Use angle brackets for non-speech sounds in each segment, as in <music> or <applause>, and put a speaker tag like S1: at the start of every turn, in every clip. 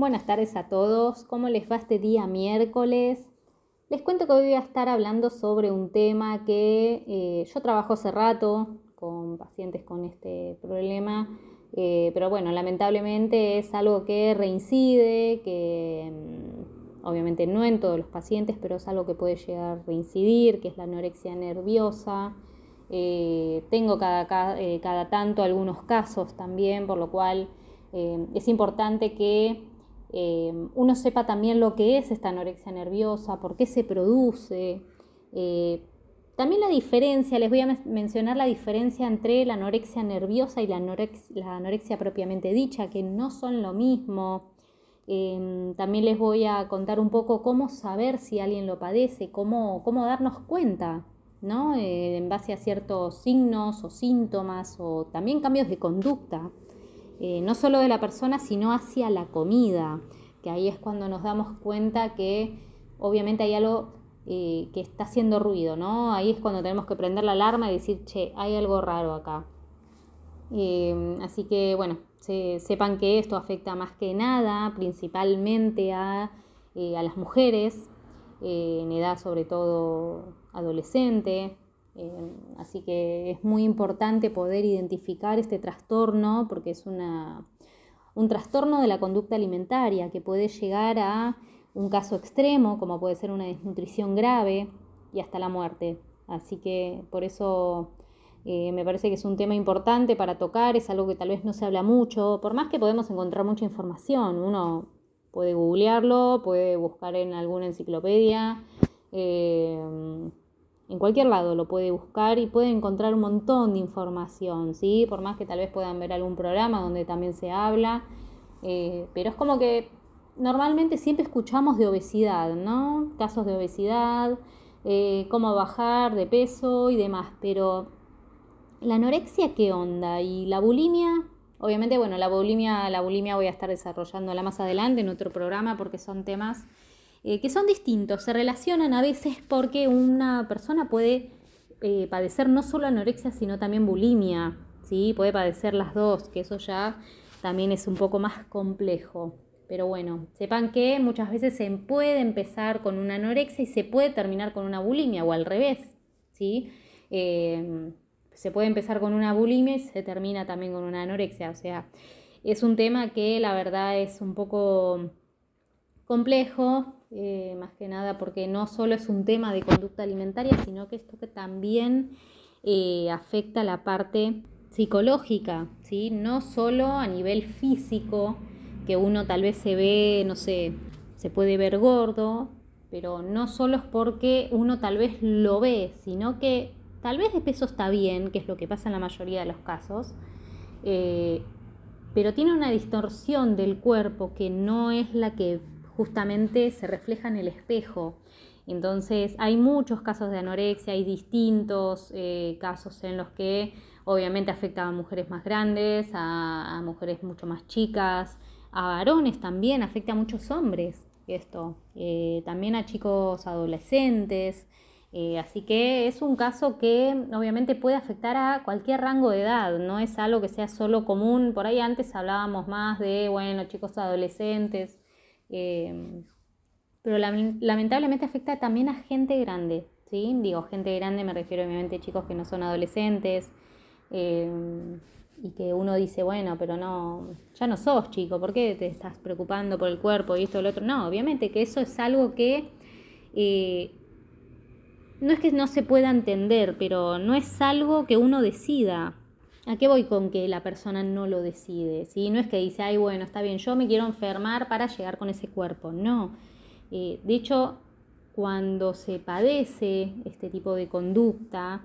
S1: Buenas tardes a todos, ¿cómo les va este día miércoles? Les cuento que hoy voy a estar hablando sobre un tema que eh, yo trabajo hace rato con pacientes con este problema, eh, pero bueno, lamentablemente es algo que reincide, que mm, obviamente no en todos los pacientes, pero es algo que puede llegar a reincidir, que es la anorexia nerviosa. Eh, tengo cada, cada, tanto algunos casos también, por lo cual es importante que eh, uno sepa también lo que es esta anorexia nerviosa, por qué se produce. Eh, también la diferencia, les voy a mencionar la diferencia entre la anorexia nerviosa y la anorexia, propiamente dicha, que no son lo mismo. Em, también les voy a contar un poco cómo saber si alguien lo padece, cómo, cómo darnos cuenta, ¿no? Eh, en base a ciertos signos o síntomas o también cambios de conducta. Eh, no solo de la persona, sino hacia la comida, que ahí es cuando nos damos cuenta que obviamente hay algo eh, que está haciendo ruido, ¿no? Ahí es cuando tenemos que prender la alarma y decir, che, hay algo raro acá. Eh, así que bueno, sepan que esto afecta más que nada, principalmente a, a las mujeres, en edad sobre todo adolescente, Em, así que es muy importante poder identificar este trastorno porque es un trastorno de la conducta alimentaria que puede llegar a un caso extremo como puede ser una desnutrición grave y hasta la muerte. Así que por eso eh, me parece que es un tema importante para tocar, es algo que tal vez no se habla mucho, por más que podemos encontrar mucha información, uno puede googlearlo, puede buscar en alguna enciclopedia. Eh, en cualquier lado lo puede buscar y puede encontrar un montón de información, ¿sí? Por más que tal vez puedan ver algún programa donde también se habla, eh, pero es como que normalmente siempre escuchamos de obesidad, ¿no? Casos de obesidad, eh, cómo bajar de peso y demás, pero la anorexia, ¿qué onda? Y la bulimia, obviamente, bueno, la bulimia, la bulimia voy a estar desarrollándola más adelante en otro programa porque son temas eh, que son distintos, se relacionan a veces porque una persona puede eh, padecer no solo anorexia, sino también bulimia, ¿sí? puede padecer las dos, que eso ya también es un poco más complejo. Pero bueno, sepan que muchas veces se puede empezar con una anorexia y se puede terminar con una bulimia o al revés, ¿sí? Eh, se puede empezar con una bulimia y se termina también con una anorexia. O sea, es un tema que la verdad es un poco complejo, eh, más que nada porque no solo es un tema de conducta alimentaria, sino que esto que también eh, afecta la parte psicológica, ¿sí? no solo a nivel físico, que uno tal vez se ve, no sé, se puede ver gordo, pero no solo es porque uno tal vez lo ve, sino que tal vez de peso está bien, que es lo que pasa en la mayoría de los casos, eh, pero tiene una distorsión del cuerpo que no es la que justamente se refleja en el espejo. Entonces hay muchos casos de anorexia, hay distintos eh, casos en los que obviamente afecta a mujeres más grandes, a, mujeres mucho más chicas, a varones también, afecta a muchos hombres esto, eh, también a chicos adolescentes. Eh, así que es un caso que obviamente puede afectar a cualquier rango de edad, no es algo que sea solo común. Por ahí antes hablábamos más de, bueno, chicos adolescentes, Em, pero lamentablemente afecta también a gente grande, ¿sí? Digo, gente grande me refiero obviamente a chicos que no son adolescentes em, y que uno dice, bueno, pero no, ya no sos chico, ¿por qué te estás preocupando por el cuerpo y esto y lo otro? No, obviamente que eso es algo que eh, no es que no se pueda entender, pero no es algo que uno decida. ¿A qué voy con que la persona no lo decide? ¿sí? No es que dice, ay, bueno, está bien, yo me quiero enfermar para llegar con ese cuerpo. No. Eh, de hecho, cuando se padece este tipo de conducta,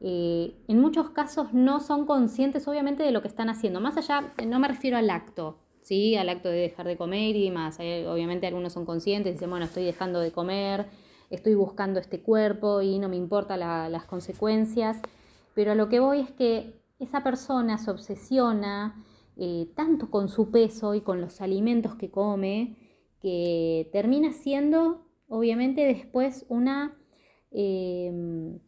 S1: eh, en muchos casos no son conscientes, obviamente, de lo que están haciendo. Más allá, no me refiero al acto, ¿sí? Al acto de dejar de comer y demás. obviamente, algunos son conscientes, dicen, bueno, estoy dejando de comer, estoy buscando este cuerpo y no me importan las consecuencias. Pero a lo que voy es que esa persona se obsesiona eh, tanto con su peso y con los alimentos que come, que termina siendo, obviamente, después una em,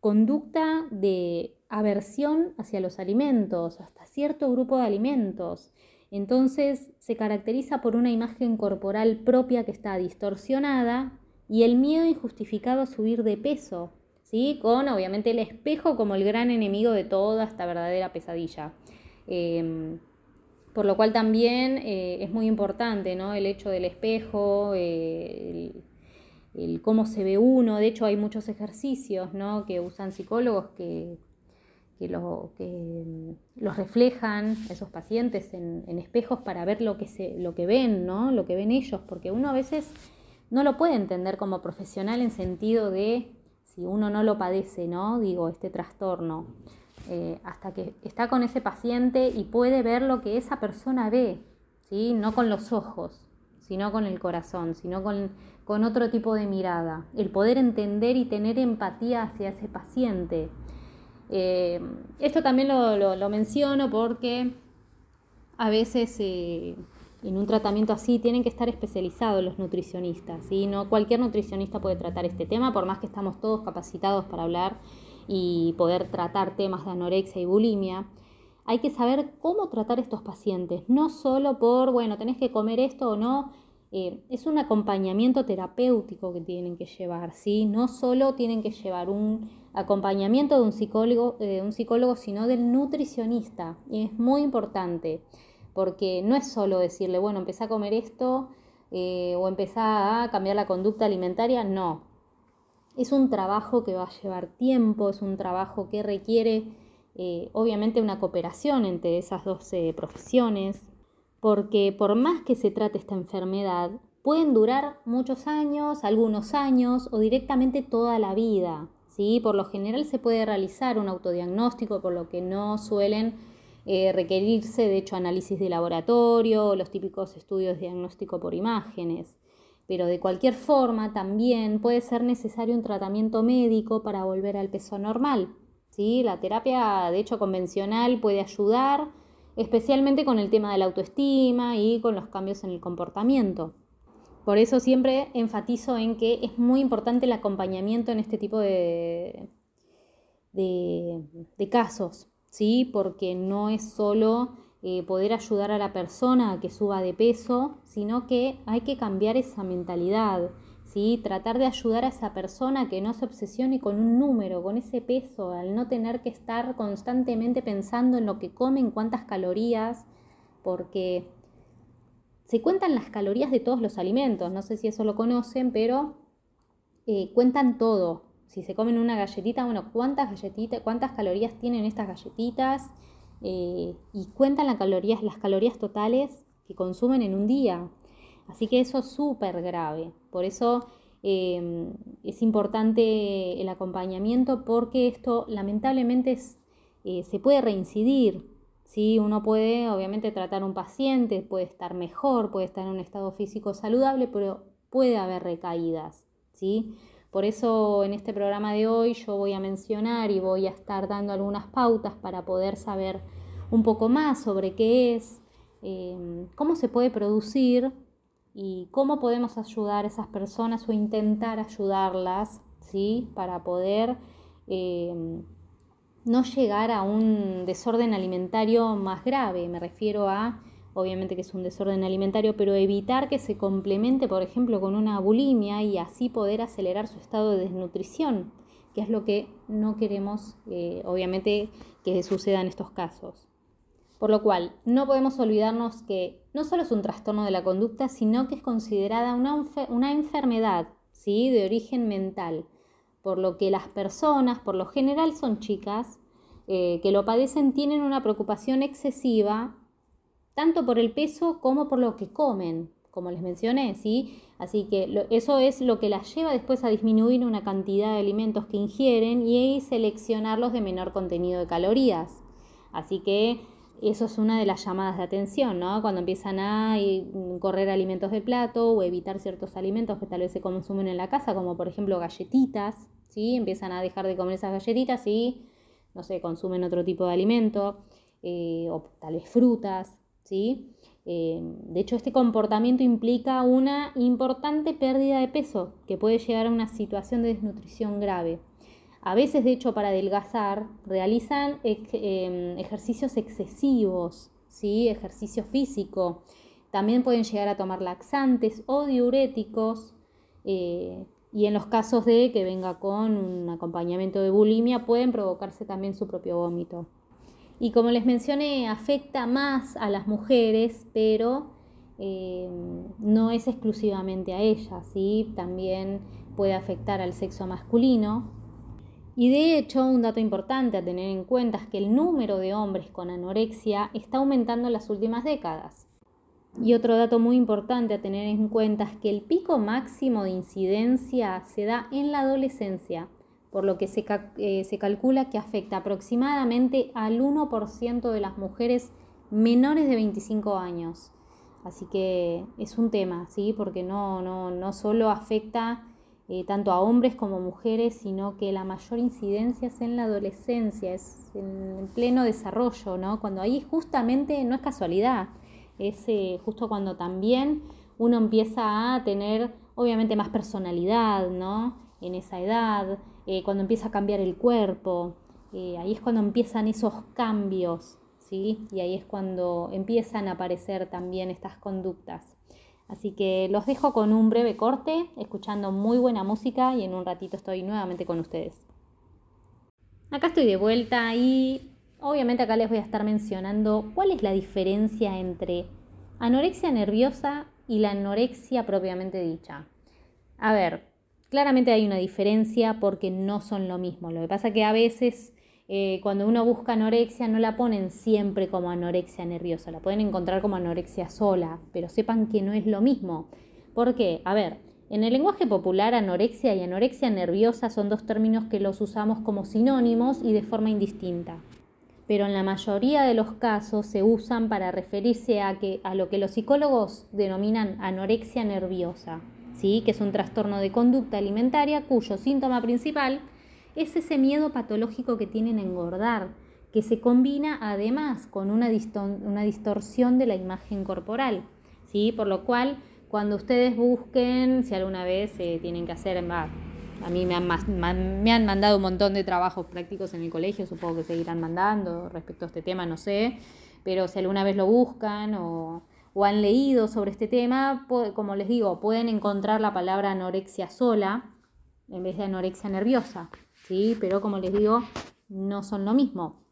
S1: conducta de aversión hacia los alimentos, hasta cierto grupo de alimentos. Entonces se caracteriza por una imagen corporal propia que está distorsionada y el miedo injustificado a subir de peso, ¿sí? con obviamente el espejo como el gran enemigo de toda esta verdadera pesadilla. Em, por lo cual también eh, es muy importante ¿no? el hecho del espejo, eh, el, cómo se ve uno. De hecho, hay muchos ejercicios ¿no? que usan psicólogos que que, que los reflejan esos pacientes en, espejos para ver lo que, se, lo que ven, ¿no? lo que ven ellos, porque uno a veces no lo puede entender como profesional en sentido de si uno no lo padece, ¿no? Digo, este trastorno, eh, hasta que está con ese paciente y puede ver lo que esa persona ve, ¿sí? No con los ojos, sino con el corazón, sino con, con otro tipo de mirada. El poder entender y tener empatía hacia ese paciente eh, esto también lo, menciono porque a veces eh, en un tratamiento así tienen que estar especializados los nutricionistas. ¿sí? No cualquier nutricionista puede tratar este tema, por más que estamos todos capacitados para hablar y poder tratar temas de anorexia y bulimia. Hay que saber cómo tratar estos pacientes, no solo por, bueno, tenés que comer esto o no, eh, es un acompañamiento terapéutico que tienen que llevar, ¿sí? No solo tienen que llevar un acompañamiento de un psicólogo, eh, un psicólogo, sino del nutricionista. Y es muy importante, porque no es solo decirle, bueno, empezá a comer esto eh, o empezá a cambiar la conducta alimentaria, no. Es un trabajo que va a llevar tiempo, es un trabajo que requiere obviamente una cooperación entre esas dos profesiones, porque por más que se trate esta enfermedad, pueden durar muchos años, algunos años o directamente toda la vida. ¿sí? Por lo general se puede realizar un autodiagnóstico, por lo que no suelen eh, requerirse, de hecho, análisis de laboratorio los típicos estudios de diagnóstico por imágenes. Pero de cualquier forma, también puede ser necesario un tratamiento médico para volver al peso normal. ¿sí? La terapia, de hecho, convencional puede ayudar especialmente con el tema de la autoestima y con los cambios en el comportamiento. Por eso siempre enfatizo en que es muy importante el acompañamiento en este tipo de, de, casos, ¿sí? porque no es solo eh, poder ayudar a la persona a que suba de peso, sino que hay que cambiar esa mentalidad, Tratar de ayudar a esa persona que no se obsesione con un número, con ese peso, al no tener que estar constantemente pensando en lo que come, en cuántas calorías, porque se cuentan las calorías de todos los alimentos, no sé si eso lo conocen, pero eh, cuentan todo. Si se comen una galletita, bueno, cuántas galletitas, cuántas calorías tienen estas galletitas eh, y cuentan las calorías, las calorías totales que consumen en un día. Así que eso es súper grave. Por eso em, es importante el acompañamiento porque esto lamentablemente eh, se puede reincidir. ¿sí? Uno puede obviamente tratar a un paciente, puede estar mejor, puede estar en un estado físico saludable, pero puede haber recaídas. ¿sí? Por eso en este programa de hoy yo voy a mencionar y voy a estar dando algunas pautas para poder saber un poco más sobre qué es, em, cómo se puede producir y cómo podemos ayudar a esas personas o intentar ayudarlas, ¿sí? Para poder eh, no llegar a un desorden alimentario más grave. Me refiero a, obviamente que es un desorden alimentario, pero evitar que se complemente, por ejemplo, con una bulimia y así poder acelerar su estado de desnutrición, que es lo que no queremos, eh, obviamente, que suceda en estos casos. Por lo cual, no podemos olvidarnos que no solo es un trastorno de la conducta, sino que es considerada una, enfermedad ¿sí? de origen mental, por lo que las personas, por lo general son chicas, eh, que lo padecen tienen una preocupación excesiva, tanto por el peso como por lo que comen, como les mencioné, ¿sí? Así que eso es lo que las lleva después a disminuir una cantidad de alimentos que ingieren y seleccionarlos de menor contenido de calorías. Así que eso es una de las llamadas de atención, ¿no? Cuando empiezan a correr alimentos del plato o evitar ciertos alimentos que tal vez se consumen en la casa, como por ejemplo galletitas, ¿sí? Empiezan a dejar de comer esas galletitas y, no sé, consumen otro tipo de alimento, eh, o tal vez frutas, ¿sí? Eh, de hecho, este comportamiento implica una importante pérdida de peso que puede llegar a una situación de desnutrición grave. A veces, de hecho, para adelgazar, realizan em, ejercicios excesivos, ¿sí? ejercicio físico. También pueden llegar a tomar laxantes o diuréticos. Eh, y en los casos de que venga con un acompañamiento de bulimia, pueden provocarse también su propio vómito. Y como les mencioné, afecta más a las mujeres, pero eh, no es exclusivamente a ellas, ¿sí? también puede afectar al sexo masculino. Y de hecho, un dato importante a tener en cuenta es que el número de hombres con anorexia está aumentando en las últimas décadas. Y otro dato muy importante a tener en cuenta es que el pico máximo de incidencia se da en la adolescencia, por lo que se, eh, se calcula que afecta aproximadamente al 1% de las mujeres menores de 25 años. Así que es un tema, ¿sí? Porque no, no, no solo afecta eh, tanto a hombres como mujeres, sino que la mayor incidencia es en la adolescencia, es en pleno desarrollo, ¿no? Cuando ahí justamente no es casualidad, es eh, justo cuando también uno empieza a tener obviamente más personalidad, ¿no? En esa edad, eh, cuando empieza a cambiar el cuerpo, eh, ahí es cuando empiezan esos cambios, ¿sí? Y ahí es cuando empiezan a aparecer también estas conductas. Así que los dejo con un breve corte, escuchando muy buena música y en un ratito estoy nuevamente con ustedes. Acá estoy de vuelta y Obviamente acá les voy a estar mencionando cuál es la diferencia entre anorexia nerviosa y la anorexia propiamente dicha. A ver, claramente hay una diferencia porque no son lo mismo. Lo que pasa es que a veces eh, cuando uno busca anorexia no la ponen siempre como anorexia nerviosa, la pueden encontrar como anorexia sola, pero sepan que no es lo mismo. ¿Por qué? A ver, en el lenguaje popular anorexia y anorexia nerviosa son dos términos que los usamos como sinónimos y de forma indistinta pero en la mayoría de los casos se usan para referirse a, que, a lo que los psicólogos denominan anorexia nerviosa, ¿sí? que es un trastorno de conducta alimentaria cuyo síntoma principal es ese miedo patológico que tienen a engordar, que se combina además con una, una distorsión de la imagen corporal. ¿sí? Por lo cual, cuando ustedes busquen, si alguna vez tienen que hacer, a mí me han, me han mandado un montón de trabajos prácticos en el colegio, supongo que seguirán mandando respecto a este tema, no sé, pero si alguna vez lo buscan o, han leído sobre este tema, como les digo, pueden encontrar la palabra anorexia sola en vez de anorexia nerviosa, ¿sí? Pero como les digo, no son lo mismo,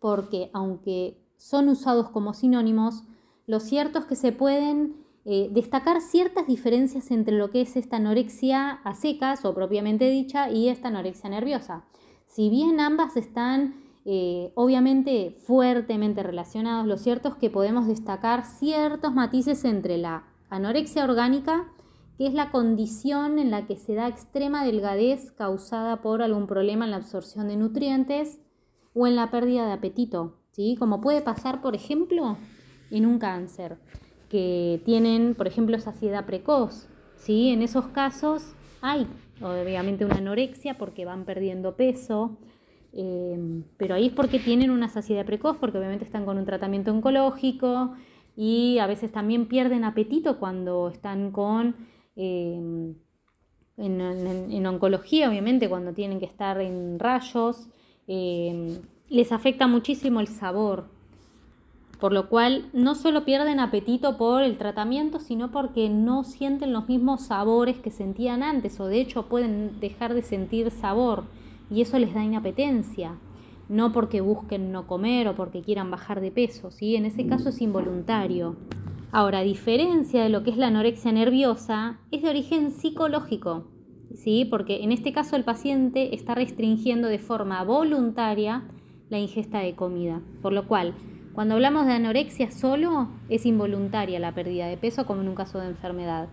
S1: porque aunque son usados como sinónimos, lo cierto es que se pueden eh, destacar ciertas diferencias entre lo que es esta anorexia a secas o propiamente dicha y esta anorexia nerviosa. Si bien ambas están eh, obviamente fuertemente relacionados, lo cierto es que podemos destacar ciertos matices entre la anorexia orgánica, que es la condición en la que se da extrema delgadez causada por algún problema en la absorción de nutrientes o en la pérdida de apetito, ¿sí? como puede pasar, por ejemplo, en un cáncer que tienen, por ejemplo, saciedad precoz. ¿sí? En esos casos hay obviamente una anorexia porque van perdiendo peso, em, pero ahí es porque tienen una saciedad precoz, porque obviamente están con un tratamiento oncológico y a veces también pierden apetito cuando están con... Em, en, oncología, obviamente, cuando tienen que estar en rayos, em, les afecta muchísimo el sabor, por lo cual no solo pierden apetito por el tratamiento, sino porque no sienten los mismos sabores que sentían antes o de hecho pueden dejar de sentir sabor y eso les da inapetencia, no porque busquen no comer o porque quieran bajar de peso, ¿sí? en ese caso es involuntario. Ahora, a diferencia de lo que es la anorexia nerviosa, es de origen psicológico, ¿sí? porque en este caso el paciente está restringiendo de forma voluntaria la ingesta de comida, por lo cual cuando hablamos de anorexia solo, es involuntaria la pérdida de peso como en un caso de enfermedad.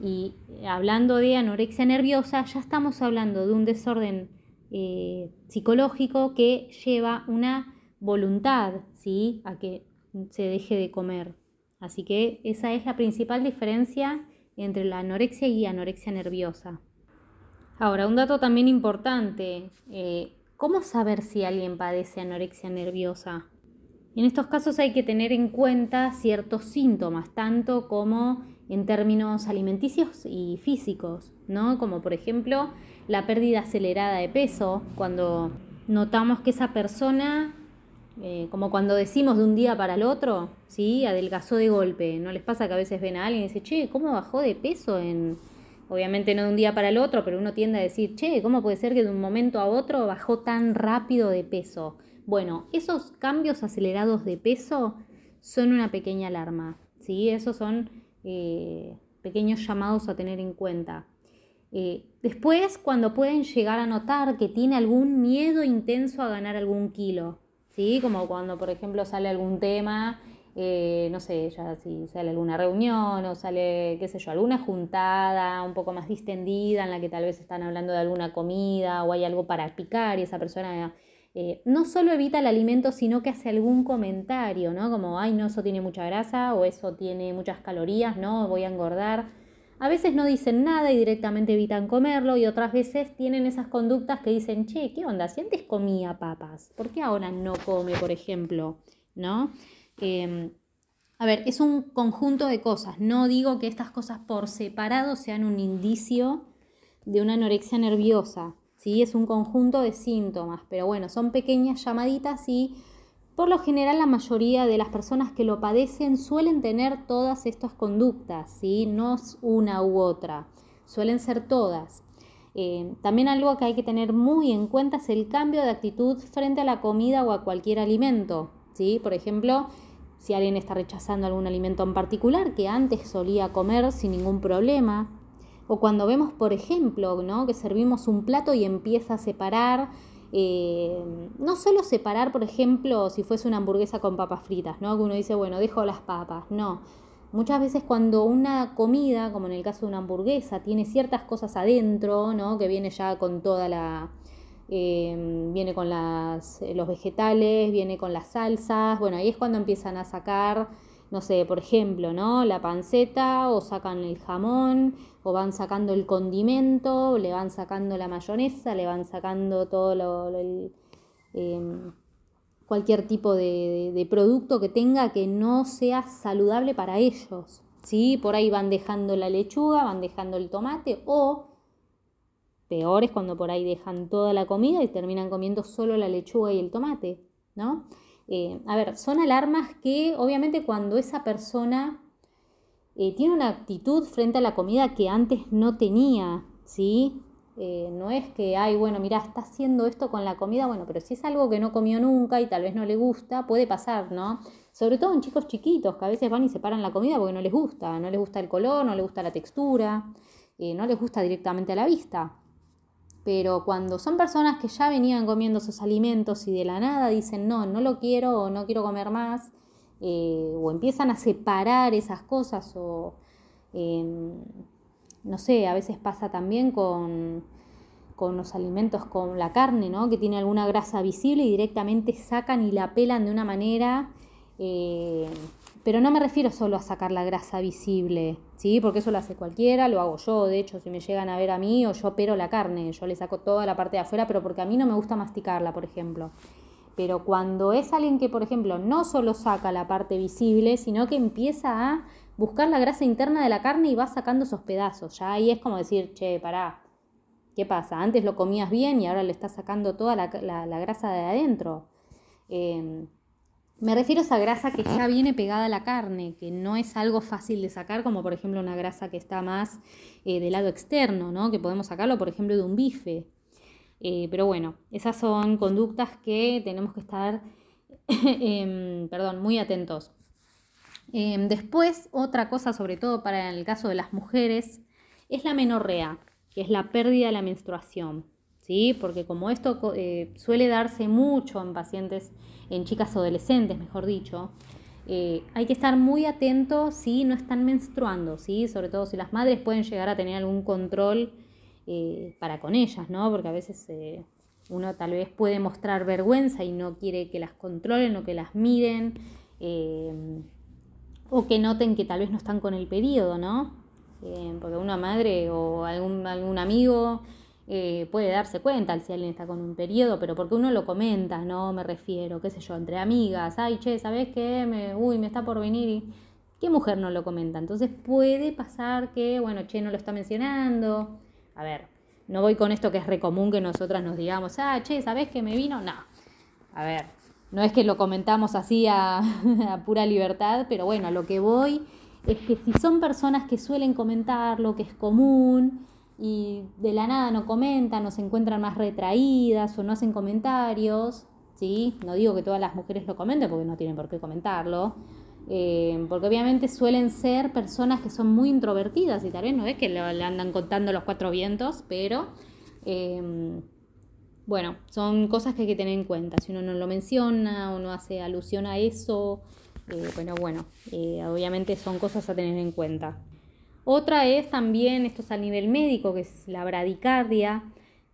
S1: Y hablando de anorexia nerviosa, ya estamos hablando de un desorden eh, psicológico que lleva una voluntad ¿sí? a que se deje de comer. Así que esa es la principal diferencia entre la anorexia y anorexia nerviosa. Ahora, un dato también importante, eh, ¿cómo saber si alguien padece anorexia nerviosa? En estos casos hay que tener en cuenta ciertos síntomas, tanto como en términos alimenticios y físicos, ¿no? Como por ejemplo la pérdida acelerada de peso, cuando notamos que esa persona eh, como cuando decimos de un día para el otro, ¿sí? Adelgazó de golpe. ¿No les pasa que a veces ven a alguien y dicen, che, ¿cómo bajó de peso en... Obviamente no de un día para el otro, pero uno tiende a decir, che, ¿cómo puede ser que de un momento a otro bajó tan rápido de peso? Bueno, esos cambios acelerados de peso son una pequeña alarma, ¿sí? Esos son eh, pequeños llamados a tener en cuenta. Eh, después, cuando pueden llegar a notar que tiene algún miedo intenso a ganar algún kilo, ¿sí? Como cuando, por ejemplo, sale algún tema, eh, no sé, ya si sale alguna reunión o sale, qué sé yo, alguna juntada un poco más distendida en la que tal vez están hablando de alguna comida o hay algo para picar y esa persona eh, no solo evita el alimento, sino que hace algún comentario, ¿no? Como, ay, no, eso tiene mucha grasa o eso tiene muchas calorías, no, voy a engordar. A veces no dicen nada y directamente evitan comerlo y otras veces tienen esas conductas que dicen, che, ¿qué onda? Si antes comía papas, ¿por qué ahora no come, por ejemplo? ¿No? Em, a ver, es un conjunto de cosas. No digo que estas cosas por separado sean un indicio de una anorexia nerviosa. ¿Sí? Es un conjunto de síntomas, pero bueno, son pequeñas llamaditas y por lo general la mayoría de las personas que lo padecen suelen tener todas estas conductas, ¿sí? no es una u otra, suelen ser todas. Eh, también algo que hay que tener muy en cuenta es el cambio de actitud frente a la comida o a cualquier alimento. ¿sí? Por ejemplo, si alguien está rechazando algún alimento en particular que antes solía comer sin ningún problema, o cuando vemos, por ejemplo, ¿no? que servimos un plato y empieza a separar eh, no solo separar, por ejemplo, si fuese una hamburguesa con papas fritas, ¿no? Que uno dice, bueno, dejo las papas. No. Muchas veces cuando una comida, como en el caso de una hamburguesa, tiene ciertas cosas adentro, ¿no? Que viene ya con toda la... Eh, viene con las, los vegetales, viene con las salsas, bueno, ahí es cuando empiezan a sacar no sé, por ejemplo, ¿no? La panceta o sacan el jamón o van sacando el condimento, le van sacando la mayonesa, le van sacando todo lo, em, cualquier tipo de, producto que tenga que no sea saludable para ellos. ¿sí? Por ahí van dejando la lechuga, van dejando el tomate o peor es cuando por ahí dejan toda la comida y terminan comiendo solo la lechuga y el tomate, ¿no? Eh, a ver, son alarmas que obviamente cuando esa persona eh, tiene una actitud frente a la comida que antes no tenía, ¿sí? Eh, no es que, ay, bueno, mira, está haciendo esto con la comida, bueno, pero si es algo que no comió nunca y tal vez no le gusta, puede pasar, ¿no? Sobre todo en chicos chiquitos que a veces van y separan la comida porque no les gusta, no les gusta el color, no les gusta la textura, no les gusta directamente a la vista. Pero cuando son personas que ya venían comiendo esos alimentos y de la nada dicen, no, no lo quiero o no quiero comer más, eh, o empiezan a separar esas cosas, o em, no sé, a veces pasa también con, con los alimentos, con la carne, ¿no? que tiene alguna grasa visible y directamente sacan y la pelan de una manera eh, pero no me refiero solo a sacar la grasa visible, ¿sí? Porque eso lo hace cualquiera, lo hago yo, de hecho, si me llegan a ver a mí o yo pero la carne, yo le saco toda la parte de afuera, pero porque a mí no me gusta masticarla, por ejemplo. Pero cuando es alguien que, por ejemplo, no solo saca la parte visible, sino que empieza a buscar la grasa interna de la carne y va sacando esos pedazos, ya ahí es como decir, che, pará, ¿qué pasa? Antes lo comías bien y ahora le estás sacando toda la, grasa de adentro. Eh, me refiero a esa grasa que ya viene pegada a la carne, que no es algo fácil de sacar, como por ejemplo una grasa que está más eh, del lado externo, ¿no? que podemos sacarlo por ejemplo de un bife. Eh, pero bueno, esas son conductas que tenemos que estar <laughs> em, perdón, muy atentos. Em, después, otra cosa, sobre todo para el caso de las mujeres, es la menorrea, que es la pérdida de la menstruación. ¿sí? Porque como esto eh, suele darse mucho en pacientes en chicas adolescentes, mejor dicho, eh, hay que estar muy atentos si no están menstruando, ¿sí? sobre todo si las madres pueden llegar a tener algún control eh, para con ellas, ¿no? porque a veces eh, uno tal vez puede mostrar vergüenza y no quiere que las controlen o que las miren, o que noten que tal vez no están con el periodo, ¿no? porque una madre o algún, amigo eh, puede darse cuenta si alguien está con un periodo, pero porque uno lo comenta, no me refiero, qué sé yo, entre amigas, ay, che, ¿sabes qué? Me, uy, me está por venir. ¿Qué mujer no lo comenta? Entonces puede pasar que, bueno, che, no lo está mencionando. A ver, no voy con esto que es recomún que nosotras nos digamos, ah, che, ¿sabes que me vino? No. A ver, no es que lo comentamos así <laughs> a, pura libertad, pero bueno, a lo que voy es que si son personas que suelen comentar lo que es común y de la nada no comentan o se encuentran más retraídas o no hacen comentarios, ¿sí? No digo que todas las mujeres lo comenten porque no tienen por qué comentarlo, eh, porque obviamente suelen ser personas que son muy introvertidas y tal vez no es que le andan contando los cuatro vientos, pero eh, bueno, son cosas que hay que tener en cuenta. Si uno no lo menciona o no hace alusión a eso, eh, bueno, bueno, eh, obviamente son cosas a tener en cuenta. Otra es también, esto es a nivel médico, que es la bradicardia,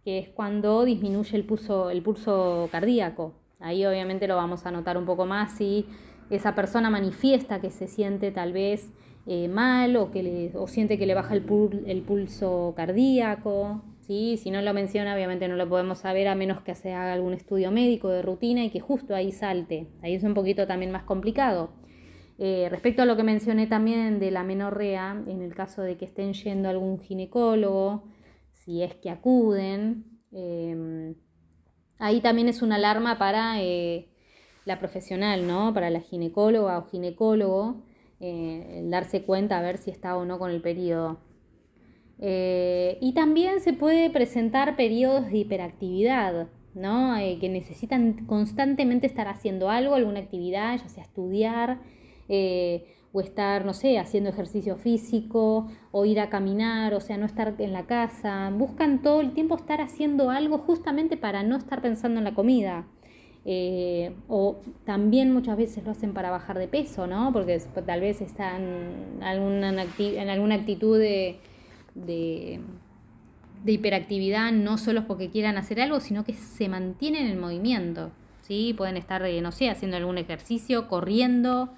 S1: que es cuando disminuye el pulso, el pulso cardíaco. Ahí obviamente lo vamos a notar un poco más si esa persona manifiesta que se siente tal vez eh, mal o, que le, o siente que le baja el, el pulso cardíaco, ¿sí? Si no lo menciona, obviamente no lo podemos saber a menos que se haga algún estudio médico de rutina y que justo ahí salte. Ahí es un poquito también más complicado. Eh, respecto a lo que mencioné también de la menorrea, en el caso de que estén yendo algún ginecólogo, si es que acuden, em, ahí también es una alarma para eh, la profesional, ¿no? Para la ginecóloga o ginecólogo, eh, darse cuenta a ver si está o no con el periodo. Eh, y también se puede presentar periodos de hiperactividad, ¿no? Eh, que necesitan constantemente estar haciendo algo, alguna actividad, ya sea estudiar o estar, no sé, haciendo ejercicio físico o ir a caminar, o sea, no estar en la casa. Buscan todo el tiempo estar haciendo algo justamente para no estar pensando en la comida. O también muchas veces lo hacen para bajar de peso, ¿no? Porque tal vez están en alguna actitud de de, hiperactividad no solo porque quieran hacer algo, sino que se mantienen en movimiento. ¿sí? Pueden estar, eh, no sé, haciendo algún ejercicio, corriendo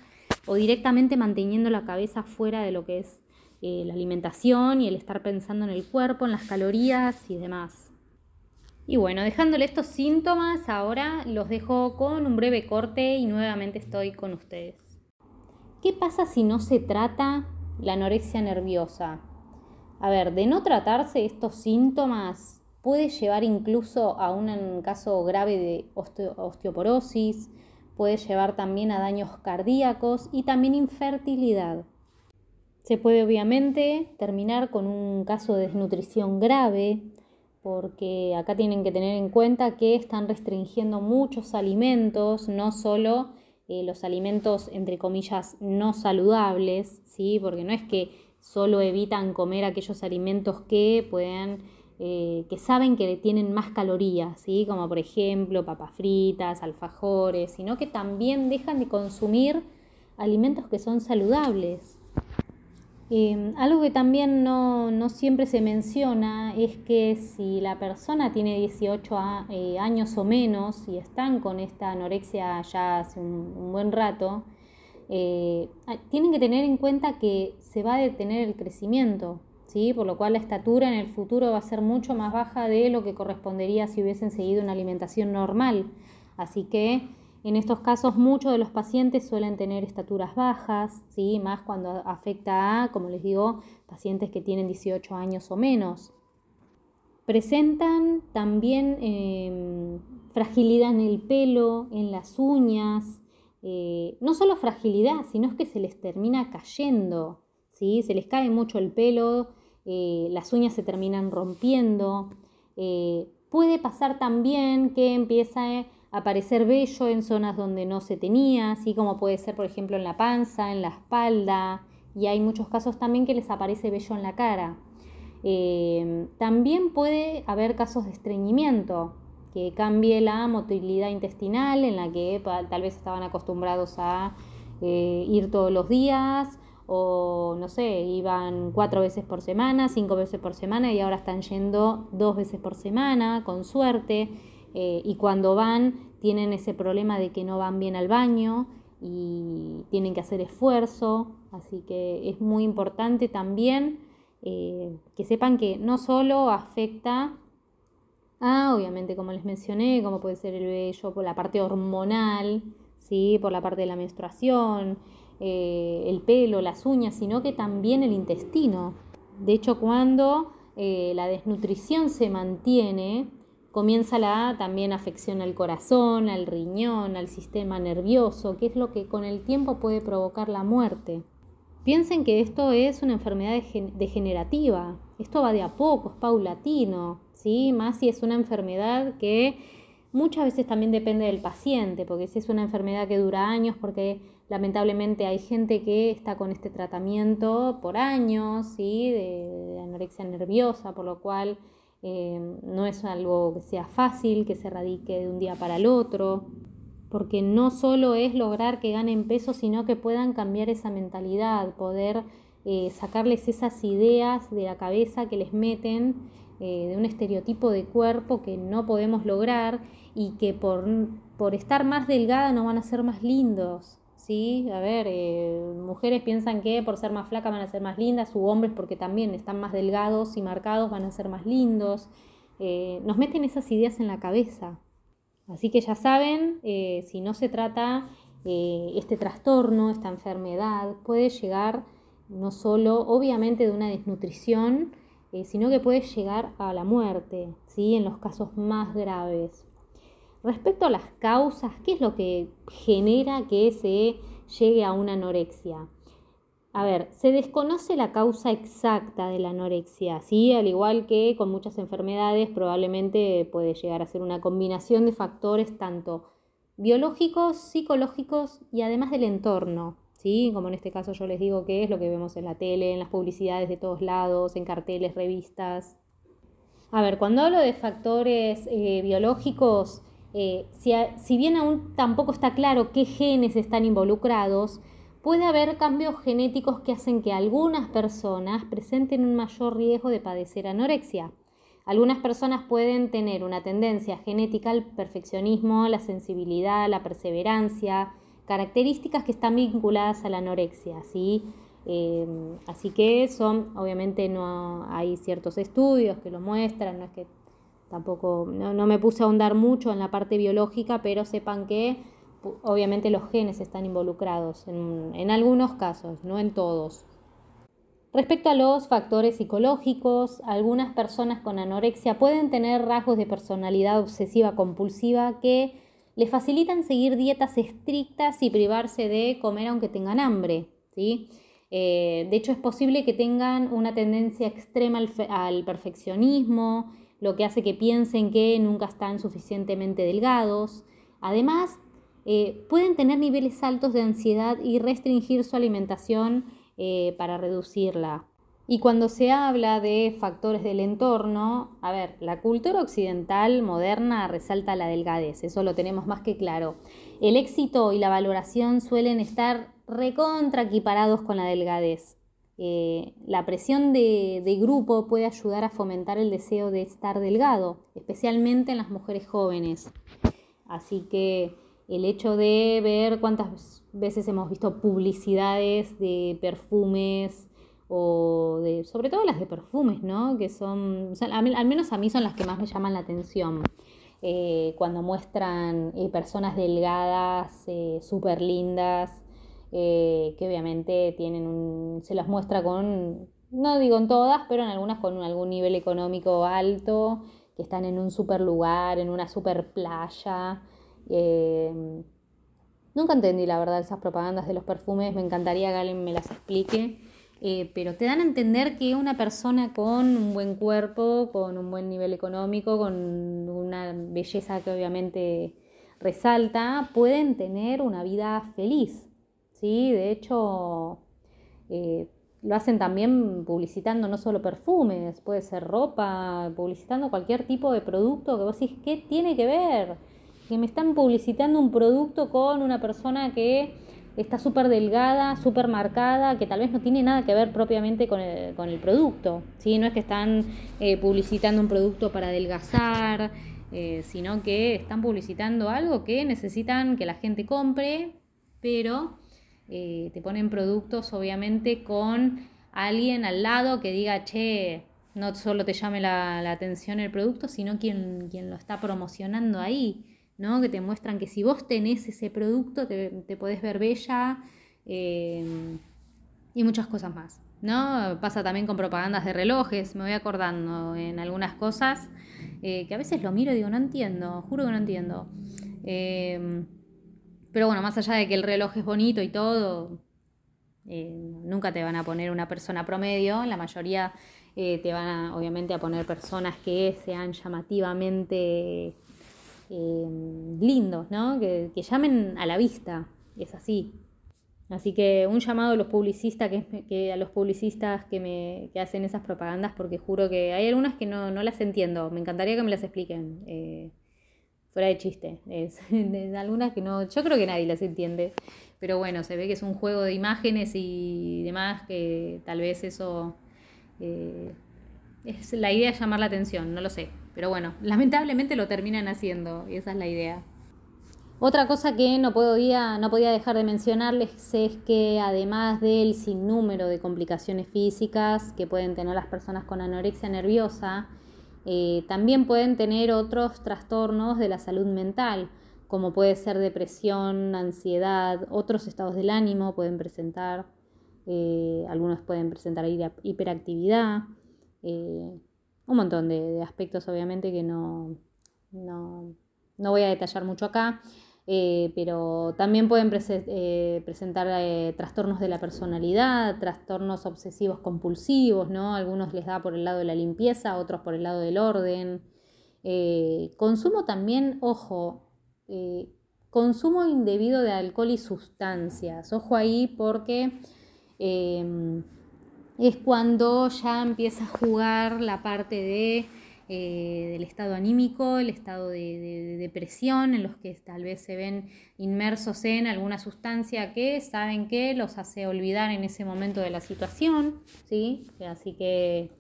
S1: o directamente manteniendo la cabeza fuera de lo que es eh, la alimentación y el estar pensando en el cuerpo, en las calorías y demás. Y bueno, dejándole estos síntomas, ahora los dejo con un breve corte y nuevamente estoy con ustedes. ¿Qué pasa si no se trata la anorexia nerviosa? A ver, de no tratarse estos síntomas puede llevar incluso a un caso grave de osteoporosis, puede llevar también a daños cardíacos y también infertilidad. Se puede obviamente terminar con un caso de desnutrición grave, porque acá tienen que tener en cuenta que están restringiendo muchos alimentos, no solo eh, los alimentos entre comillas no saludables, ¿sí? porque no es que solo evitan comer aquellos alimentos que puedan, eh, que saben que tienen más calorías, ¿sí? como por ejemplo papas fritas, alfajores, sino que también dejan de consumir alimentos que son saludables. Em, algo que también no, siempre se menciona es que si la persona tiene 18 eh, años o menos y están con esta anorexia ya hace un buen rato, eh, tienen que tener en cuenta que se va a detener el crecimiento, ¿sí? por lo cual la estatura en el futuro va a ser mucho más baja de lo que correspondería si hubiesen seguido una alimentación normal. Así que en estos casos muchos de los pacientes suelen tener estaturas bajas, ¿sí? más cuando afecta a, como les digo, pacientes que tienen 18 años o menos. Presentan también em, fragilidad en el pelo, en las uñas, eh, no solo fragilidad, sino es que se les termina cayendo, ¿sí? se les cae mucho el pelo, eh, las uñas se terminan rompiendo. Eh, puede pasar también que empieza a aparecer vello en zonas donde no se tenía, así como puede ser, por ejemplo, en la panza, en la espalda, y hay muchos casos también que les aparece vello en la cara. también puede haber casos de estreñimiento, que cambie la motilidad intestinal en la que tal vez estaban acostumbrados a eh, ir todos los días o no sé, iban cuatro veces por semana, cinco veces por semana y ahora están yendo dos veces por semana, con suerte, eh, y cuando van tienen ese problema de que no van bien al baño y tienen que hacer esfuerzo, así que es muy importante también eh, que sepan que no solo afecta Ah, obviamente, como les mencioné, como puede ser el vello por la parte hormonal, ¿sí? por la parte de la menstruación, eh, el pelo, las uñas, sino que también el intestino. De hecho, cuando la desnutrición se mantiene, comienza la también afección al corazón, al riñón, al sistema nervioso, que es lo que con el tiempo puede provocar la muerte. Piensen que esto es una enfermedad degenerativa, esto va de a poco, es paulatino, ¿sí? Más si es una enfermedad que muchas veces también depende del paciente, porque si es una enfermedad que dura años, porque lamentablemente hay gente que está con este tratamiento por años, ¿sí? de, anorexia nerviosa, por lo cual eh, no es algo que sea fácil, que se radique de un día para el otro porque no solo es lograr que ganen peso, sino que puedan cambiar esa mentalidad, poder eh, sacarles esas ideas de la cabeza que les meten eh, de un estereotipo de cuerpo que no podemos lograr y que por, por estar más delgada no van a ser más lindos. ¿Sí? A ver, eh, mujeres piensan que por ser más flacas van a ser más lindas, u hombres porque también están más delgados y marcados van a ser más lindos. nos meten esas ideas en la cabeza. Así que ya saben, eh, si no se trata eh, este trastorno, esta enfermedad, puede llegar no solo obviamente de una desnutrición, eh, sino que puede llegar a la muerte, ¿sí? en los casos más graves. Respecto a las causas, ¿qué es lo que genera que se llegue a una anorexia? A ver, se desconoce la causa exacta de la anorexia, ¿sí? Al igual que con muchas enfermedades, probablemente puede llegar a ser una combinación de factores tanto biológicos, psicológicos y además del entorno, ¿sí? Como en este caso yo les digo que es lo que vemos en la tele, en las publicidades de todos lados, en carteles, revistas. A ver, cuando hablo de factores eh, biológicos, eh, si, bien aún tampoco está claro qué genes están involucrados, puede haber cambios genéticos que hacen que algunas personas presenten un mayor riesgo de padecer anorexia. Algunas personas pueden tener una tendencia genética al perfeccionismo, la sensibilidad, la perseverancia, características que están vinculadas a la anorexia. Em, así que son, obviamente no hay ciertos estudios que lo muestran, no es que tampoco, no, no me puse a ahondar mucho en la parte biológica, pero sepan que obviamente los genes están involucrados en, algunos casos, no en todos. Respecto a los factores psicológicos, algunas personas con anorexia pueden tener rasgos de personalidad obsesiva compulsiva que les facilitan seguir dietas estrictas y privarse de comer aunque tengan hambre. ¿sí? Eh, de hecho, es posible que tengan una tendencia extrema al perfeccionismo, lo que hace que piensen que nunca están suficientemente delgados. Además, eh, pueden tener niveles altos de ansiedad y restringir su alimentación eh, para reducirla. Y cuando se habla de factores del entorno, a ver, la cultura occidental moderna resalta la delgadez, eso lo tenemos más que claro. El éxito y la valoración suelen estar recontra equiparados con la delgadez. Eh, la presión de, grupo puede ayudar a fomentar el deseo de estar delgado, especialmente en las mujeres jóvenes. Así que el hecho de ver cuántas veces hemos visto publicidades de perfumes o de, sobre todo las de perfumes, ¿no? Que son, al menos a mí son las que más me llaman la atención. Eh, cuando muestran eh, personas delgadas, súper lindas, que obviamente tienen un, se las muestra con, no digo en todas, pero en algunas con algún nivel económico alto, que están en un super lugar, en una super playa. Em, nunca entendí la verdad esas propagandas de los perfumes, me encantaría que alguien me las explique, eh, pero te dan a entender que una persona con un buen cuerpo, con un buen nivel económico, con una belleza que obviamente resalta, pueden tener una vida feliz. ¿Sí? De hecho, eh, lo hacen también publicitando no solo perfumes, puede ser ropa, publicitando cualquier tipo de producto que vos decís, ¿qué tiene que ver? que me están publicitando un producto con una persona que está súper delgada, súper marcada, que tal vez no tiene nada que ver propiamente con el, producto. ¿sí? No es que están eh, publicitando un producto para adelgazar, eh, sino que están publicitando algo que necesitan que la gente compre, pero eh, te ponen productos obviamente con alguien al lado que diga, che, no solo te llame la, la atención el producto, sino quien, quien lo está promocionando ahí. ¿no? que te muestran que si vos tenés ese producto te, te podés ver bella em, y muchas cosas más. ¿no? Pasa también con propagandas de relojes, me voy acordando en algunas cosas. que a veces lo miro y digo, no entiendo, juro que no entiendo. Pero bueno, más allá de que el reloj es bonito y todo, nunca te van a poner una persona promedio, la mayoría te van a, obviamente a poner personas que sean llamativamente lindos, ¿no? Que, que llamen a la vista, es así. Así que un llamado a los publicistas, que, a los publicistas que me que hacen esas propagandas, porque juro que hay algunas que no, no las entiendo. Me encantaría que me las expliquen. Fuera de chiste. <laughs> Es, algunas que no. Yo creo que nadie las entiende. Pero bueno, se ve que es un juego de imágenes y demás, que tal vez eso. Eh, es la idea de llamar la atención, no lo sé. Pero bueno, lamentablemente lo terminan haciendo, y esa es la idea. Otra cosa que no, podía, no podía dejar de mencionarles es que además del sinnúmero de complicaciones físicas que pueden tener las personas con anorexia nerviosa, eh, también pueden tener otros trastornos de la salud mental, como puede ser depresión, ansiedad, otros estados del ánimo pueden presentar, eh, algunos pueden presentar hiperactividad, eh, un montón de, aspectos obviamente que no, no, no voy a detallar mucho acá. Eh, pero también pueden eh, presentar eh, trastornos de la personalidad, trastornos obsesivos compulsivos, ¿no? Algunos les da por el lado de la limpieza, otros por el lado del orden. consumo también, ojo, consumo indebido de alcohol y sustancias. Ojo ahí porque em, es cuando ya empieza a jugar la parte de eh, del estado anímico, el estado de, depresión, en los que tal vez se ven inmersos en alguna sustancia que saben que los hace olvidar en ese momento de la situación, ¿sí? Así que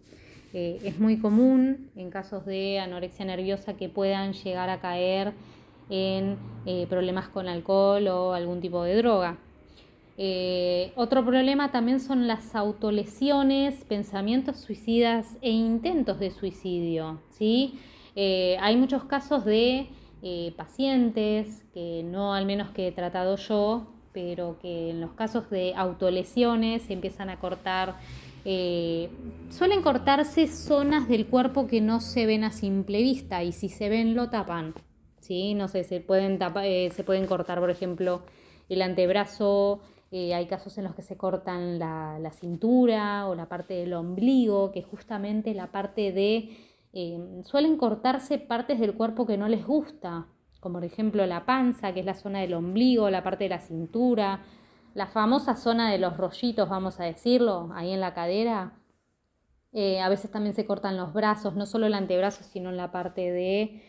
S1: eh, es muy común en casos de anorexia nerviosa que puedan llegar a caer en eh, problemas con alcohol o algún tipo de droga. Eh, otro problema también son las autolesiones, pensamientos suicidas e intentos de suicidio. ¿sí? Eh, hay muchos casos de eh, pacientes que no al menos que he tratado yo, pero que en los casos de autolesiones se empiezan a cortar, suelen cortarse zonas del cuerpo que no se ven a simple vista y si se ven lo tapan. ¿sí? No sé, se pueden, se pueden cortar, por ejemplo, el antebrazo, eh, hay casos en los que se cortan la, cintura o la parte del ombligo, que justamente la parte de... Eh, suelen cortarse partes del cuerpo que no les gusta, como por ejemplo la panza, que es la zona del ombligo, la parte de la cintura, la famosa zona de los rollitos, vamos a decirlo, ahí en la cadera. Eh, a veces también se cortan los brazos, no solo el antebrazo, sino en la parte de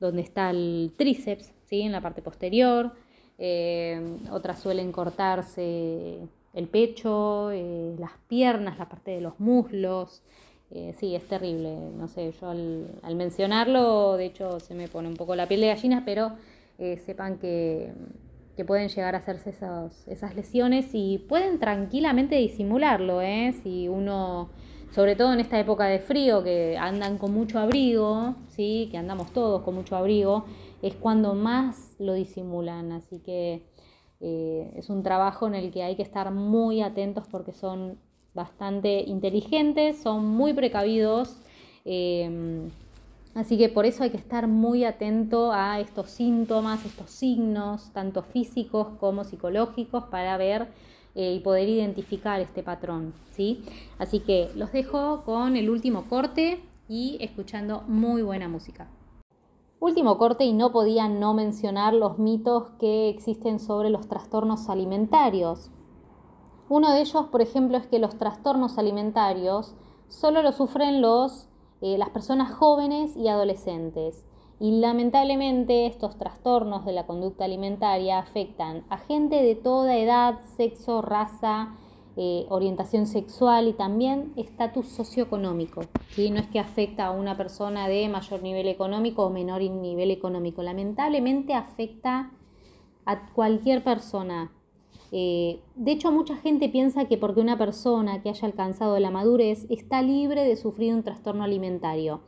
S1: donde está el tríceps, ¿sí? en la parte posterior. Eh, otras suelen cortarse el pecho, eh, las piernas, la parte de los muslos. Eh, sí, es terrible. No sé, yo al, mencionarlo, de hecho, se me pone un poco la piel de gallina, pero sepan que, pueden llegar a hacerse esas lesiones y pueden tranquilamente disimularlo, Si uno, sobre todo en esta época de frío, que andan con mucho abrigo, ¿sí? Que andamos todos con mucho abrigo, es cuando más lo disimulan. Así que eh, es un trabajo en el que hay que estar muy atentos porque son bastante inteligentes, son muy precavidos. Em, así que por eso hay que estar muy atento a estos síntomas, estos signos, tanto físicos como psicológicos, para ver eh, y poder identificar este patrón. ¿sí? Así que los dejo con el último corte y escuchando muy buena música. Último corte y no podía no mencionar los mitos que existen sobre los trastornos alimentarios. Uno de ellos, por ejemplo, es que los trastornos alimentarios solo los sufren los, eh, las personas jóvenes y adolescentes. Y lamentablemente estos trastornos de la conducta alimentaria afectan a gente de toda edad, sexo, raza, eh, orientación sexual y también estatus socioeconómico. ¿sí? No es que afecta a una persona de mayor nivel económico o menor nivel económico. Lamentablemente afecta a cualquier persona. Eh, de hecho, mucha gente piensa que porque una persona que haya alcanzado la madurez está libre de sufrir un trastorno alimentario.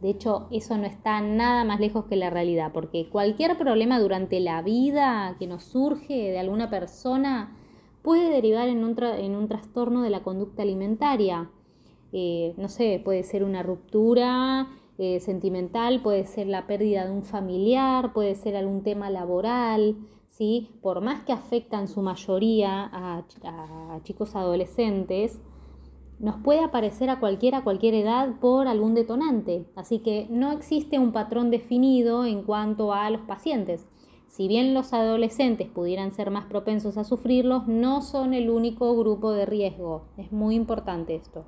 S1: De hecho, eso no está nada más lejos que la realidad, porque cualquier problema durante la vida que nos surge de alguna persona puede derivar en un, en un trastorno de la conducta alimentaria. Eh, no sé, puede ser una ruptura eh, sentimental, puede ser la pérdida de un familiar, puede ser algún tema laboral, ¿sí? Por más que afecta en su mayoría a, a chicos adolescentes, nos puede aparecer a cualquiera a cualquier edad por algún detonante. Así que no existe un patrón definido en cuanto a los pacientes. Si bien los adolescentes pudieran ser más propensos a sufrirlos, no son el único grupo de riesgo. Es muy importante esto.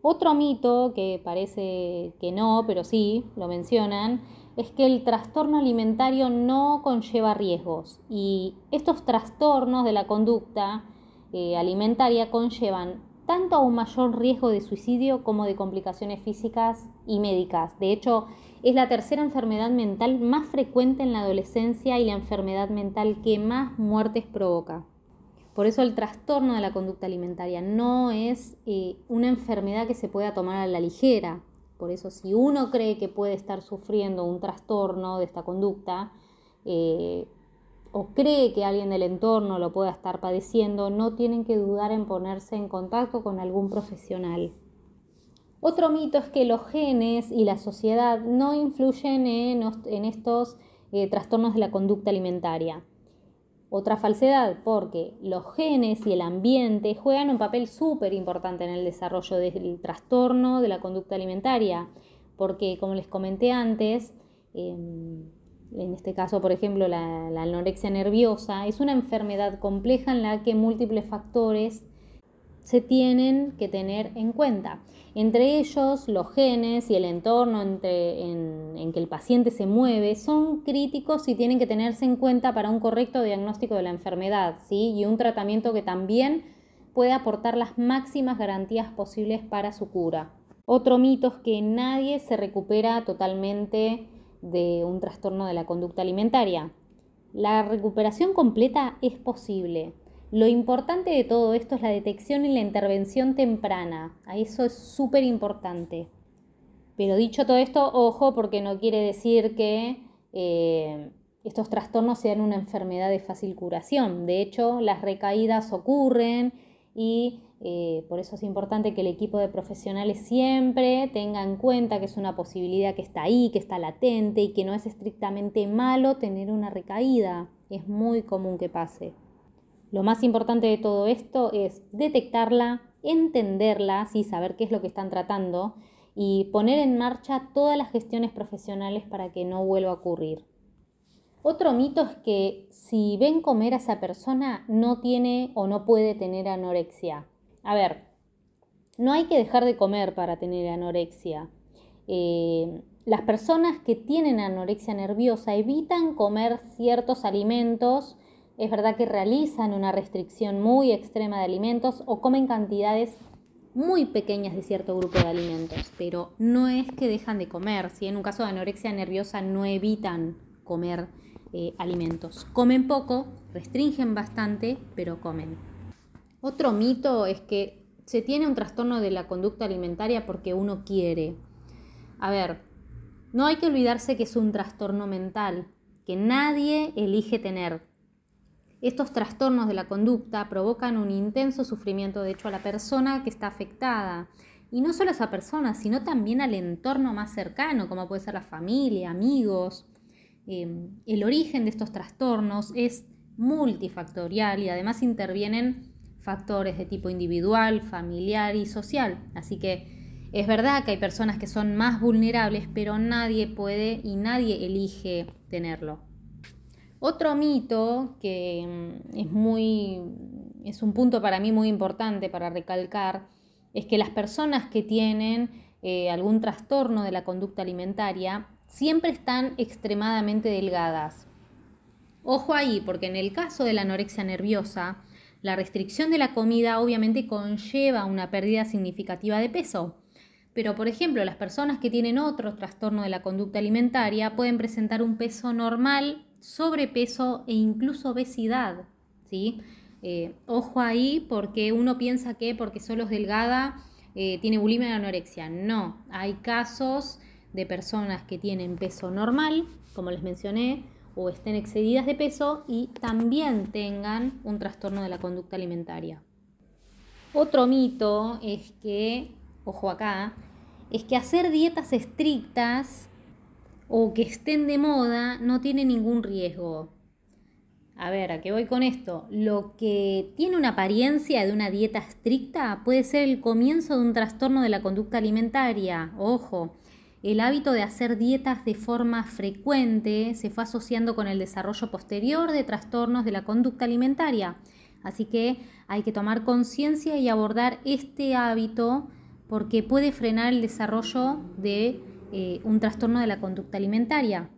S1: Otro mito, que parece que no, pero sí, lo mencionan, es que el trastorno alimentario no conlleva riesgos y estos trastornos de la conducta eh, alimentaria conllevan tanto a un mayor riesgo de suicidio como de complicaciones físicas y médicas. De hecho, es la tercera enfermedad mental más frecuente en la adolescencia y la enfermedad mental que más muertes provoca. Por eso el trastorno de la conducta alimentaria no es eh, una enfermedad que se pueda tomar a la ligera. Por eso si uno cree que puede estar sufriendo un trastorno de esta conducta, eh, o cree que alguien del entorno lo pueda estar padeciendo, no tienen que dudar en ponerse en contacto con algún profesional. Otro mito es que los genes y la sociedad no influyen en, estos eh, trastornos de la conducta alimentaria. Otra falsedad, porque los genes y el ambiente juegan un papel súper importante en el desarrollo del trastorno de la conducta alimentaria, porque como les comenté antes, em, en este caso, por ejemplo, la, anorexia nerviosa, es una enfermedad compleja en la que múltiples factores se tienen que tener en cuenta. Entre ellos, los genes y el entorno en, que el paciente se mueve son críticos y tienen que tenerse en cuenta para un correcto diagnóstico de la enfermedad ¿sí? y un tratamiento que también puede aportar las máximas garantías posibles para su cura. Otro mito es que nadie se recupera totalmente de un trastorno de la conducta alimentaria. La recuperación completa es posible. Lo importante de todo esto es la detección y la intervención temprana. A eso es súper importante. Pero dicho todo esto, ojo, porque no quiere decir que eh, estos trastornos sean una enfermedad de fácil curación. De hecho, las recaídas ocurren y eh, por eso es importante que el equipo de profesionales siempre tenga en cuenta que es una posibilidad que está ahí, que está latente y que no es estrictamente malo tener una recaída. Es muy común que pase. Lo más importante de todo esto es detectarla, entenderla, y saber qué es lo que están tratando y poner en marcha todas las gestiones profesionales para que no vuelva a ocurrir. Otro mito es que si ven comer a esa persona no tiene o no puede tener anorexia. A ver, no hay que dejar de comer para tener anorexia. Eh, las personas que tienen anorexia nerviosa evitan comer ciertos alimentos. Es verdad que realizan una restricción muy extrema de alimentos o comen cantidades muy pequeñas de cierto grupo de alimentos, pero no es que dejan de comer. Si en un caso de anorexia nerviosa no evitan comer eh, alimentos. Comen poco, restringen bastante, pero comen. Otro mito es que se tiene un trastorno de la conducta alimentaria porque uno quiere. A ver, no hay que olvidarse que es un trastorno mental, que nadie elige tener. Estos trastornos de la conducta provocan un intenso sufrimiento, de hecho, a la persona que está afectada. Y no solo a esa persona, sino también al entorno más cercano, como puede ser la familia, amigos. Eh, el origen de estos trastornos es multifactorial y además intervienen factores de tipo individual, familiar y social. Así que es verdad que hay personas que son más vulnerables, pero nadie puede y nadie elige tenerlo. Otro mito que mm, es muy es un punto para mí muy importante para recalcar es que las personas que tienen eh, algún trastorno de la conducta alimentaria siempre están extremadamente delgadas. Ojo ahí, porque en el caso de la anorexia nerviosa, la restricción de la comida obviamente conlleva una pérdida significativa de peso. Pero, por ejemplo, las personas que tienen otro trastorno de la conducta alimentaria pueden presentar un peso normal, sobrepeso e incluso obesidad. ¿sí? Eh, ojo ahí porque uno piensa que porque solo es delgada eh, tiene bulimia y anorexia. No, hay casos de personas que tienen peso normal, como les mencioné, o estén excedidas de peso y también tengan un trastorno de la conducta alimentaria. Otro mito es que, ojo acá, es que hacer dietas estrictas o que estén de moda no tiene ningún riesgo. A ver, ¿a qué voy con esto? Lo que tiene una apariencia de una dieta estricta puede ser el comienzo de un trastorno de la conducta alimentaria. Ojo, el hábito de hacer dietas de forma frecuente se fue asociando con el desarrollo posterior de trastornos de la conducta alimentaria. Así que hay que tomar conciencia y abordar este hábito porque puede frenar el desarrollo de eh, un trastorno de la conducta alimentaria.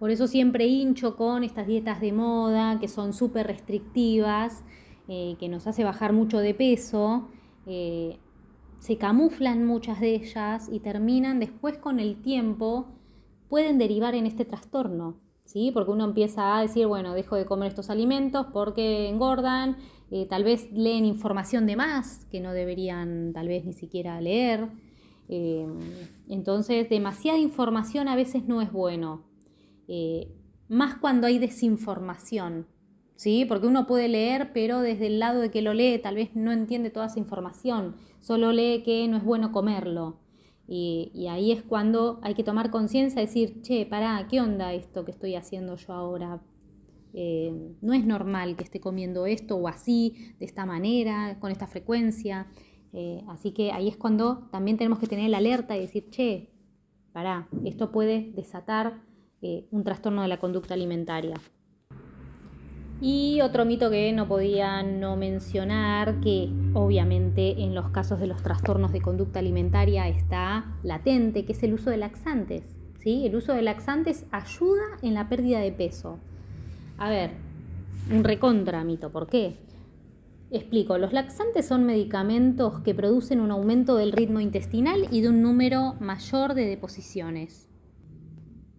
S1: Por eso siempre hincho con estas dietas de moda que son súper restrictivas, eh, que nos hace bajar mucho de peso. Eh, se camuflan muchas de ellas y terminan después con el tiempo, pueden derivar en este trastorno. ¿Sí? Porque uno empieza a decir, bueno, dejo de comer estos alimentos porque engordan, eh, tal vez leen información de más que no deberían tal vez ni siquiera leer. Entonces, demasiada información a veces no es bueno. Eh, más cuando hay desinformación, ¿sí? Porque uno puede leer, pero desde el lado de que lo lee tal vez no entiende toda esa información, solo lee que no es bueno comerlo. Y, ahí es cuando hay que tomar conciencia, decir, che, pará, ¿qué onda esto que estoy haciendo yo ahora? Eh, no es normal que esté comiendo esto o así, de esta manera, con esta frecuencia. Eh, así que ahí es cuando también tenemos que tener la alerta y decir, che, pará, esto puede desatar eh, un trastorno de la conducta alimentaria. Y otro mito que no podía no mencionar, que obviamente en los casos de los trastornos de conducta alimentaria está latente, que es el uso de laxantes. ¿sí? El uso de laxantes ayuda en la pérdida de peso. A ver, un recontra mito, ¿por qué? Explico, los laxantes son medicamentos que producen un aumento del ritmo intestinal y de un número mayor de deposiciones.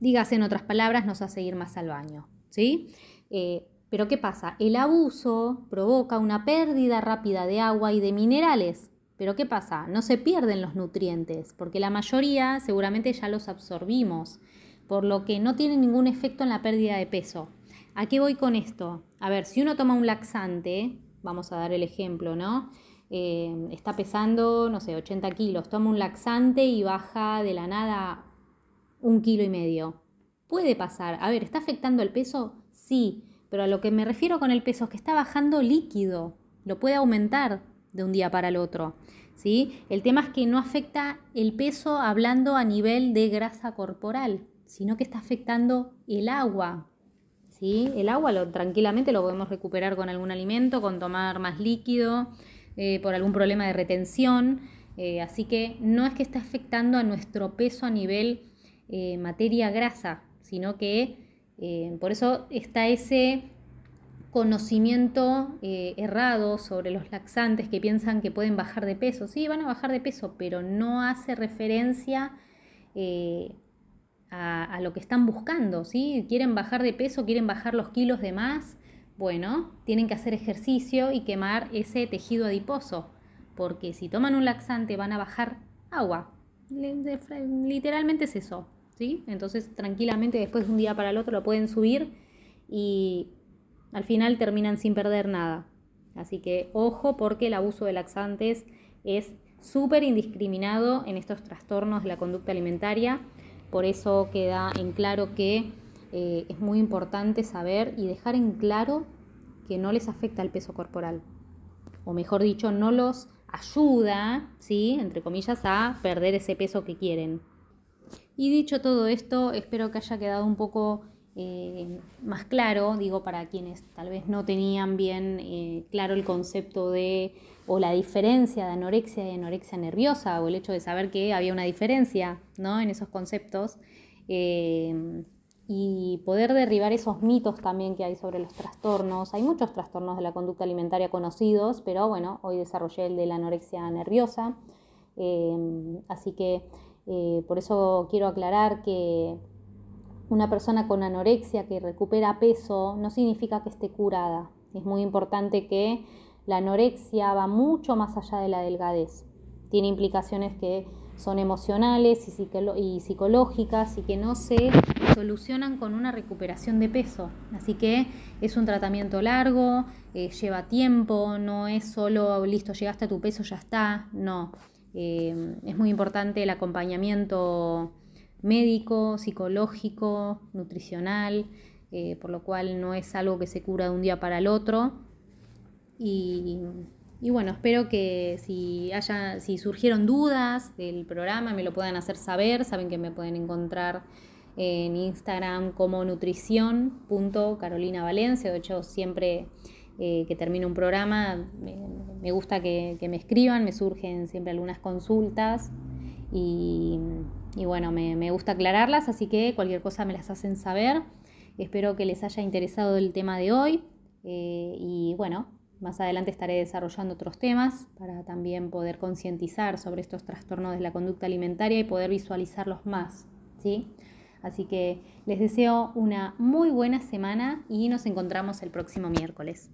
S1: Dígase en otras palabras, nos hace ir más al baño. ¿sí? Eh, pero ¿qué pasa? El abuso provoca una pérdida rápida de agua y de minerales. Pero ¿qué pasa? No se pierden los nutrientes, porque la mayoría seguramente ya los absorbimos, por lo que no tiene ningún efecto en la pérdida de peso. ¿A qué voy con esto? A ver, si uno toma un laxante, vamos a dar el ejemplo, ¿no? Eh, está pesando, no sé, 80 kilos, toma un laxante y baja de la nada un kilo y medio. Puede pasar. A ver, ¿está afectando el peso? Sí, pero a lo que me refiero con el peso es que está bajando líquido. Lo puede aumentar de un día para el otro. ¿sí? El tema es que no afecta el peso hablando a nivel de grasa corporal, sino que está afectando el agua. ¿Sí? El agua lo, tranquilamente lo podemos recuperar con algún alimento, con tomar más líquido, eh, por algún problema de retención. Eh, así que no es que esté afectando a nuestro peso a nivel eh, materia grasa, sino que eh, por eso está ese conocimiento eh, errado sobre los laxantes que piensan que pueden bajar de peso. Sí, van a bajar de peso, pero no hace referencia a, lo que están buscando. ¿sí? Quieren bajar de peso, quieren bajar los kilos de más. Bueno, tienen que hacer ejercicio y quemar ese tejido adiposo, porque si toman un laxante van a bajar agua. Literalmente es eso. Entonces tranquilamente después de un día para el otro lo pueden subir y al final terminan sin perder nada. Así que ojo porque el abuso de laxantes es súper indiscriminado en estos trastornos de la conducta alimentaria. Por eso queda en claro que eh, es muy importante saber y dejar en claro que no les afecta el peso corporal. O mejor dicho, no los ayuda, ¿sí? entre comillas, a perder ese peso que quieren. Y dicho todo esto, espero que haya quedado un poco eh, más claro, digo, para quienes tal vez no tenían bien eh, claro el concepto de o la diferencia de anorexia y anorexia nerviosa, o el hecho de saber que había una diferencia ¿no? en esos conceptos, eh, y poder derribar esos mitos también que hay sobre los trastornos. Hay muchos trastornos de la conducta alimentaria conocidos, pero bueno, hoy desarrollé el de la anorexia nerviosa, así que eh, por eso quiero aclarar que una persona con anorexia que recupera peso no significa que esté curada. Es muy importante que la anorexia va mucho más allá de la delgadez. Tiene implicaciones que son emocionales y, psicológicas y que no se solucionan con una recuperación de peso. Así que es un tratamiento largo, eh, lleva tiempo, no es solo listo, llegaste a tu peso, ya está. No, Eh, es muy importante el acompañamiento médico, psicológico, nutricional, eh, por lo cual no es algo que se cura de un día para el otro. Y, bueno, espero que si, haya, si surgieron dudas del programa me lo puedan hacer saber. Saben que me pueden encontrar en Instagram como nutrición.carolinavalencia. De hecho, siempre eh, que termino un programa me, gusta que, me escriban, me surgen siempre algunas consultas y, bueno, me, gusta aclararlas, así que cualquier cosa me las hacen saber. Espero que les haya interesado el tema de hoy eh, y bueno, más adelante estaré desarrollando otros temas para también poder concientizar sobre estos trastornos de la conducta alimentaria y poder visualizarlos más. ¿sí? Así que les deseo una muy buena semana y nos encontramos el próximo miércoles.